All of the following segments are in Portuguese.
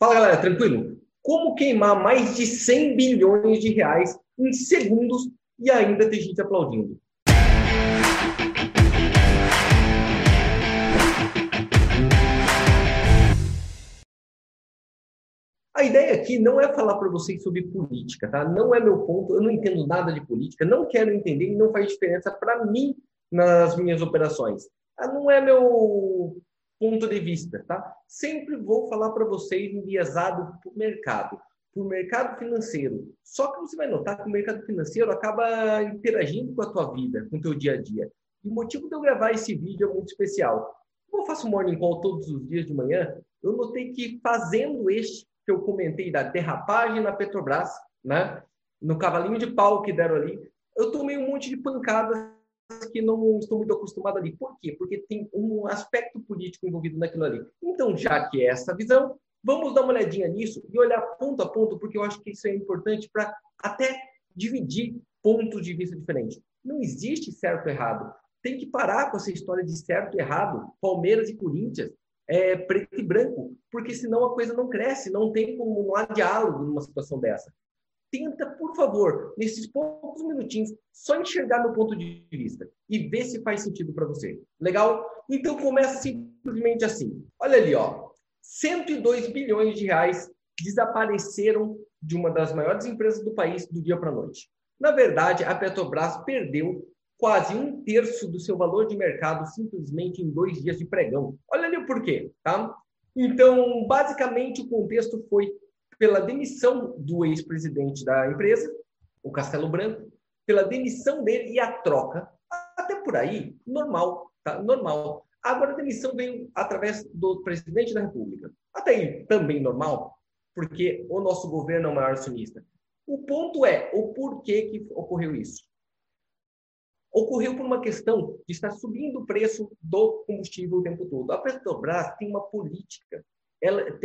Fala galera, tranquilo? Como queimar mais de 100 bilhões de reais em segundos e ainda ter gente aplaudindo? A ideia aqui não é falar para vocês sobre política, tá? Não é meu ponto, eu não entendo nada de política, não quero entender e não faz diferença para mim nas minhas operações. Ah, não é meu ponto de vista, tá? Sempre vou falar para vocês enviesado por mercado, por mercado financeiro. Só que você vai notar que o mercado financeiro acaba interagindo com a tua vida, com o teu dia a dia. E o motivo de eu gravar esse vídeo é muito especial. Como eu faço morning call todos os dias de manhã, eu notei que fazendo este que eu comentei da derrapagem na Petrobras, né? No cavalinho de pau que deram ali, eu tomei um monte de pancadas que não estou muito acostumado ali. Por quê? Porque tem um aspecto político envolvido naquilo ali. Então, já que é essa visão, vamos dar uma olhadinha nisso e olhar ponto a ponto, porque eu acho que isso é importante para até dividir pontos de vista diferentes. Não existe certo e errado. Tem que parar com essa história de certo e errado, Palmeiras e Corinthians, é, preto e branco, porque senão a coisa não cresce, não tem como não há diálogo numa situação dessa tenta, por favor, nesses poucos minutinhos, só enxergar meu ponto de vista e ver se faz sentido para você. Legal? Então começa simplesmente assim. Olha ali, ó. 102 bilhões de reais desapareceram de uma das maiores empresas do país do dia para a noite. Na verdade, a Petrobras perdeu quase um terço do seu valor de mercado simplesmente em dois dias de pregão. Olha ali o porquê, tá? Então, basicamente, o contexto foi pela demissão do ex-presidente da empresa, o Castelo Branco, pela demissão dele e a troca. Até por aí, normal, tá? Normal. Agora a demissão veio através do presidente da República. Até aí, também normal, porque o nosso governo é o maior acionista. O ponto é o porquê que ocorreu isso. Ocorreu por uma questão de estar subindo o preço do combustível o tempo todo. A Petrobras tem uma política, ela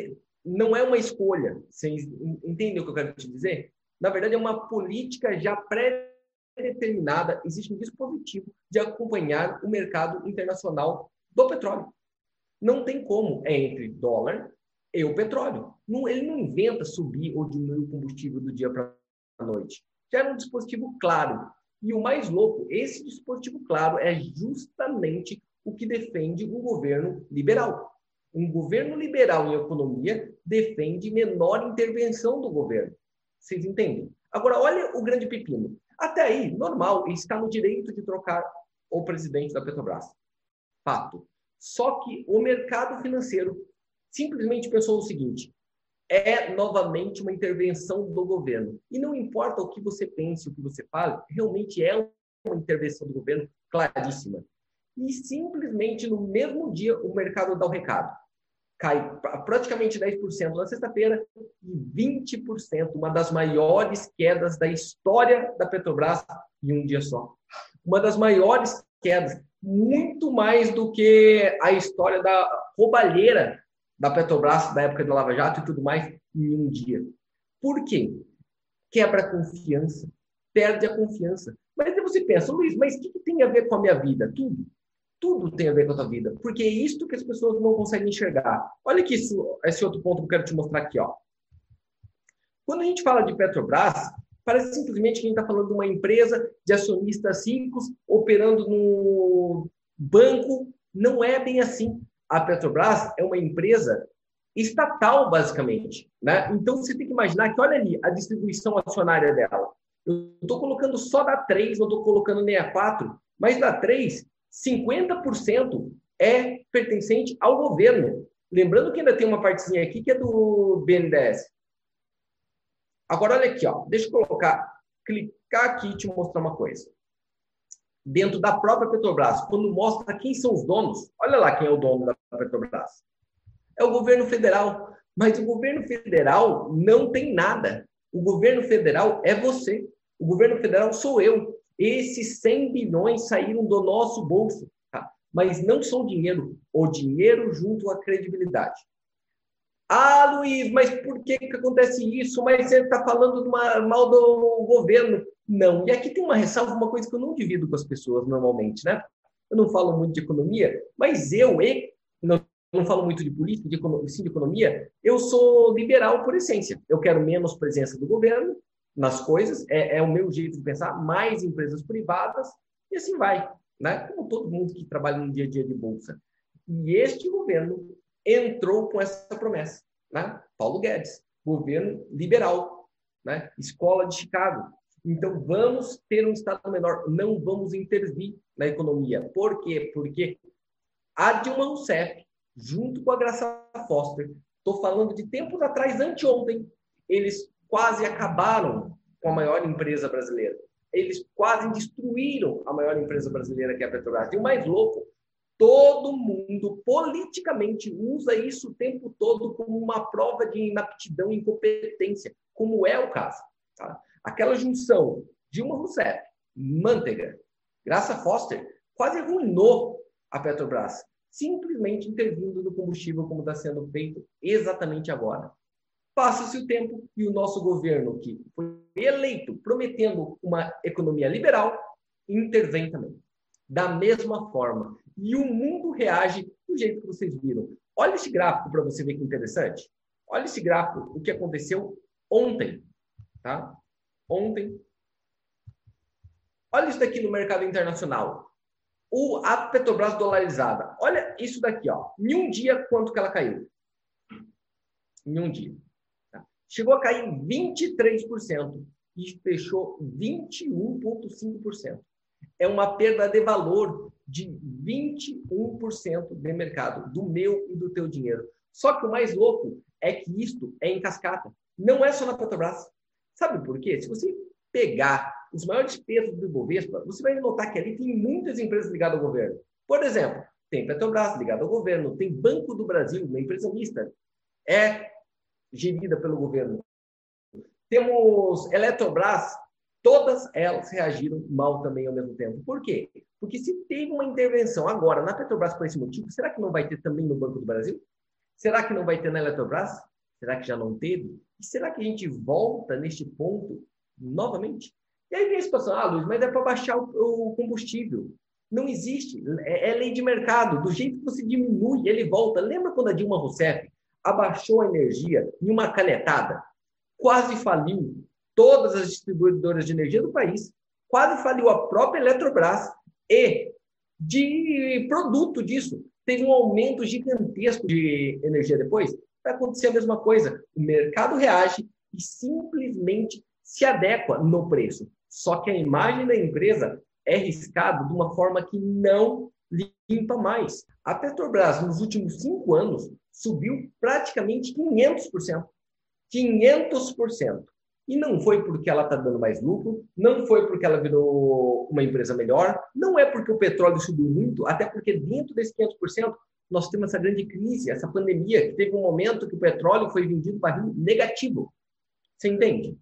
não é uma escolha. Vocês entendem o que eu quero te dizer? Na verdade, é uma política já pré-determinada, existe um dispositivo de acompanhar o mercado internacional do petróleo. Não tem como, é entre dólar e o petróleo. Não, ele não inventa subir ou diminuir o combustível do dia para a noite. Já era um dispositivo claro. E o mais louco, esse dispositivo claro é justamente o que defende o governo liberal. Um governo liberal em economia defende menor intervenção do governo. Vocês entendem? Agora, olha o grande pepino. Até aí, normal, está no direito de trocar o presidente da Petrobras. Fato. Só que o mercado financeiro simplesmente pensou o seguinte: é novamente uma intervenção do governo. E não importa o que você pense, o que você fale, realmente é uma intervenção do governo claríssima. E simplesmente no mesmo dia o mercado dá o recado cai praticamente 10% na sexta-feira e 20%, uma das maiores quedas da história da Petrobras em um dia só. Uma das maiores quedas, muito mais do que a história da roubalheira da Petrobras da época da Lava Jato e tudo mais em um dia. Por quê? Quebra a confiança, perde a confiança. Mas aí você pensa, Luiz, mas o que, que tem a ver com a minha vida? Tudo tudo tem a ver com a tua vida, porque é isto que as pessoas não conseguem enxergar. Olha que isso, esse outro ponto que eu quero te mostrar aqui, ó. Quando a gente fala de Petrobras, parece simplesmente que a gente está falando de uma empresa de acionistas ricos operando no banco. Não é bem assim. A Petrobras é uma empresa estatal, basicamente. Né? Então, você tem que imaginar que, olha ali, a distribuição acionária dela. Eu estou colocando só da 3, não estou colocando nem a 4, mas da 3 50% é pertencente ao governo. Lembrando que ainda tem uma partezinha aqui que é do BNDES. Agora, olha aqui, ó. deixa eu colocar, clicar aqui e te mostrar uma coisa. Dentro da própria Petrobras, quando mostra quem são os donos, olha lá quem é o dono da Petrobras. É o governo federal. Mas o governo federal não tem nada. O governo federal é você. O governo federal sou eu. Esses 100 bilhões saíram do nosso bolso, tá? mas não são dinheiro, o dinheiro junto à credibilidade. Ah, Luiz, mas por que, que acontece isso? Mas você está falando uma, mal do governo. Não. E aqui tem uma ressalva, uma coisa que eu não divido com as pessoas normalmente, né? Eu não falo muito de economia, mas eu, não não falo muito de política, de economia, sim de economia, eu sou liberal por essência. Eu quero menos presença do governo nas coisas, é, é o meu jeito de pensar, mais empresas privadas, e assim vai, né? Como todo mundo que trabalha no dia a dia de bolsa. E este governo entrou com essa promessa, né? Paulo Guedes, governo liberal, né? Escola de Chicago. Então vamos ter um estado menor, não vamos intervir na economia. Por quê? Porque a Dilma Rousseff, junto com a Graça Foster, estou falando de tempos atrás, anteontem, eles quase acabaram com a maior empresa brasileira. Eles quase destruíram a maior empresa brasileira, que é a Petrobras. E o mais louco, todo mundo politicamente usa isso o tempo todo como uma prova de inaptidão e incompetência, como é o caso. Tá? Aquela junção Dilma Rousseff, Manteiga, Graça Foster, quase arruinou a Petrobras, simplesmente intervindo no combustível como está sendo feito exatamente agora. Passa-se o tempo e o nosso governo, que foi eleito prometendo uma economia liberal, intervém também. Da mesma forma. E o mundo reage do jeito que vocês viram. Olha esse gráfico para você ver que interessante. Olha esse gráfico, o que aconteceu ontem. Tá? Ontem. Olha isso daqui no mercado internacional. O, a Petrobras dolarizada. Olha isso daqui. Ó. Em um dia, quanto que ela caiu? Em um dia chegou a cair 23% e fechou 21,5%. É uma perda de valor de 21% de mercado, do meu e do teu dinheiro. Só que o mais louco é que isto é em cascata. Não é só na Petrobras. Sabe por quê? Se você pegar os maiores pesos do Ibovespa, você vai notar que ali tem muitas empresas ligadas ao governo. Por exemplo, tem Petrobras ligada ao governo, tem Banco do Brasil, uma empresa mista. É gerida pelo governo. Temos Eletrobras, todas elas reagiram mal também ao mesmo tempo. Por quê? Porque se teve uma intervenção agora na Petrobras por esse motivo, será que não vai ter também no Banco do Brasil? Será que não vai ter na Eletrobras? Será que já não teve? E será que a gente volta neste ponto novamente? E aí vem a situação, ah, Luiz, mas é para baixar o, combustível. Não existe. É, é, lei de mercado. Do jeito que você diminui, ele volta. Lembra quando a Dilma Rousseff abaixou a energia em uma canetada, quase faliu todas as distribuidoras de energia do país, quase faliu a própria Eletrobras e de produto disso teve um aumento gigantesco de energia depois. Vai acontecer a mesma coisa. O mercado reage e simplesmente se adequa no preço. Só que a imagem da empresa é riscada de uma forma que não limpa mais. A Petrobras, nos últimos cinco anos, subiu praticamente 500%. 500%. E não foi porque ela está dando mais lucro, não foi porque ela virou uma empresa melhor, não é porque o petróleo subiu muito, até porque dentro desse 500% nós temos essa grande crise, essa pandemia, que teve um momento que o petróleo foi vendido barril negativo. Você entende?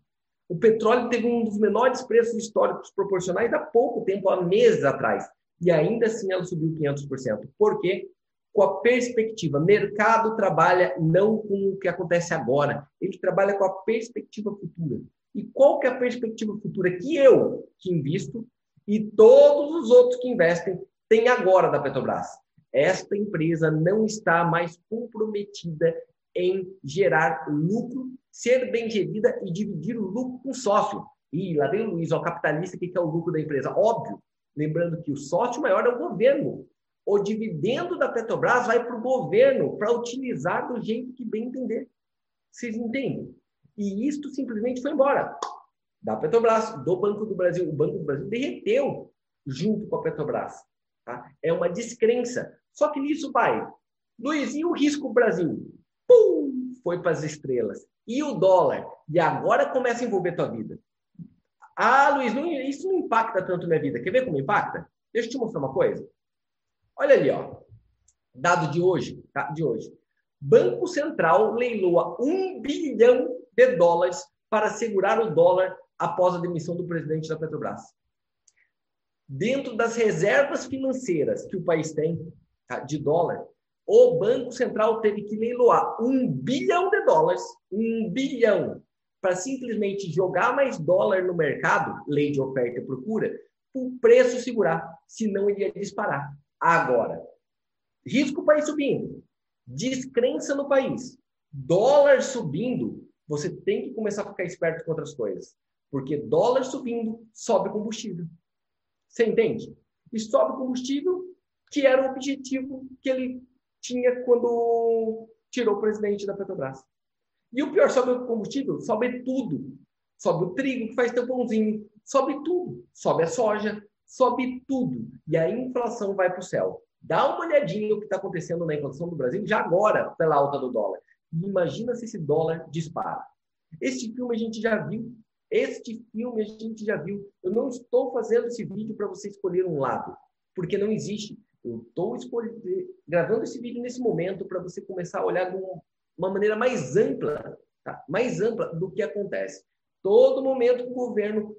O petróleo teve um dos menores preços históricos proporcionais há pouco tempo, há meses atrás. E ainda assim ela subiu 500%. Por quê? Com a perspectiva. Mercado trabalha não com o que acontece agora, ele trabalha com a perspectiva futura. E qual que é a perspectiva futura que eu, que invisto, e todos os outros que investem, têm agora da Petrobras? Esta empresa não está mais comprometida em gerar lucro, ser bem gerida e dividir o lucro com o sócio. E lá vem o Luiz, o capitalista, que é o lucro da empresa. Óbvio, lembrando que o sócio maior é o governo o dividendo da Petrobras vai para o governo para utilizar do jeito que bem entender. Vocês entendem? E isto simplesmente foi embora. Da Petrobras, do Banco do Brasil. O Banco do Brasil derreteu junto com a Petrobras. Tá? É uma descrença. Só que nisso vai. Luiz, e o risco Brasil? Pum! Foi para as estrelas. E o dólar? E agora começa a envolver tua vida. Ah, Luiz, não, isso não impacta tanto minha vida. Quer ver como impacta? Deixa eu te mostrar uma coisa. Olha ali, ó. Dado de hoje, tá? De hoje. Banco Central leiloa um bilhão de dólares para segurar o dólar após a demissão do presidente da Petrobras. Dentro das reservas financeiras que o país tem tá? de dólar, o Banco Central teve que leiloar um bilhão de dólares, um bilhão, para simplesmente jogar mais dólar no mercado, lei de oferta e procura, o preço segurar, senão ele ia disparar agora. Risco ir subindo. descrença no país, dólar subindo, você tem que começar a ficar esperto com outras coisas. Porque dólar subindo, sobe combustível. Você entende? E sobe combustível, que era o objetivo que ele tinha quando tirou o presidente da Petrobras. E o pior, sobe o combustível, sobe tudo. Sobe o trigo, que faz teu pãozinho, sobe tudo. Sobe a soja, sobe tudo. E a inflação vai para o céu. Dá uma olhadinha no que está acontecendo na inflação do Brasil, já agora, pela alta do dólar. Imagina se esse dólar dispara. Este filme a gente já viu. Este filme a gente já viu. Eu não estou fazendo esse vídeo para você escolher um lado, porque não existe. Eu estou gravando esse vídeo nesse momento para você começar a olhar de uma maneira mais ampla, tá? mais ampla do que acontece. Todo momento o governo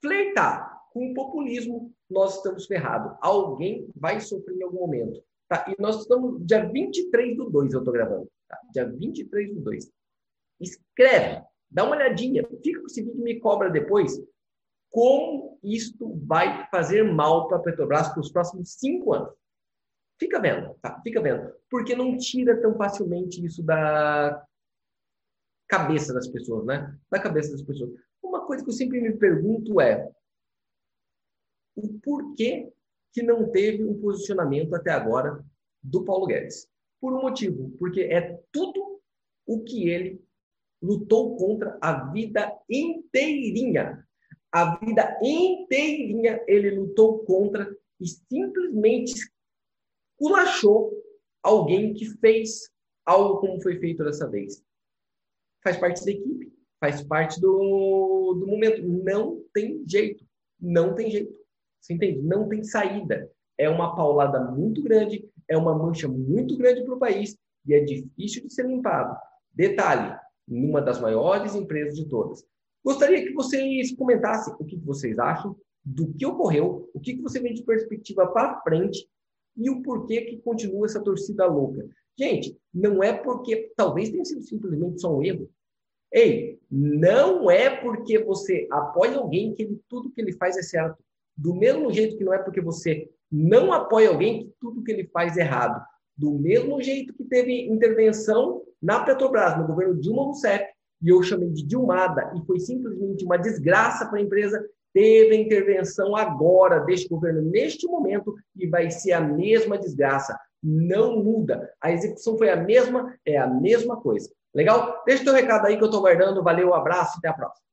flertar com o populismo, nós estamos ferrados. Alguém vai sofrer em algum momento. Tá? E nós estamos dia 23 do 2, eu estou gravando. Tá? Dia 23 do 2. Escreve, dá uma olhadinha, fica com esse vídeo e me cobra depois como isto vai fazer mal para a Petrobras para os próximos cinco anos. Fica vendo, tá? Fica vendo. Porque não tira tão facilmente isso da cabeça das pessoas, né? Da cabeça das pessoas. Uma coisa que eu sempre me pergunto é o porquê que não teve um posicionamento até agora do Paulo Guedes. Por um motivo, porque é tudo o que ele lutou contra a vida inteirinha a vida inteirinha ele lutou contra e simplesmente culachou alguém que fez algo como foi feito dessa vez. Faz parte da equipe, faz parte do, do momento. Não tem jeito. Não tem jeito. Você entende? Não tem saída. É uma paulada muito grande, é uma mancha muito grande para o país e é difícil de ser limpado. Detalhe: numa das maiores empresas de todas. Gostaria que vocês comentassem o que vocês acham do que ocorreu, o que você vê de perspectiva para frente e o porquê que continua essa torcida louca. Gente, não é porque talvez tenha sido simplesmente só um erro. Ei, não é porque você apoia alguém que ele, tudo que ele faz é certo. Do mesmo jeito que não é porque você não apoia alguém que tudo que ele faz é errado. Do mesmo jeito que teve intervenção na Petrobras, no governo Dilma Rousseff, e eu chamei de Dilmada, e foi simplesmente uma desgraça para a empresa, teve intervenção agora deste governo, neste momento, e vai ser a mesma desgraça. Não muda. A execução foi a mesma, é a mesma coisa. Legal? Deixa o teu recado aí que eu estou guardando. Valeu, um abraço, até a próxima.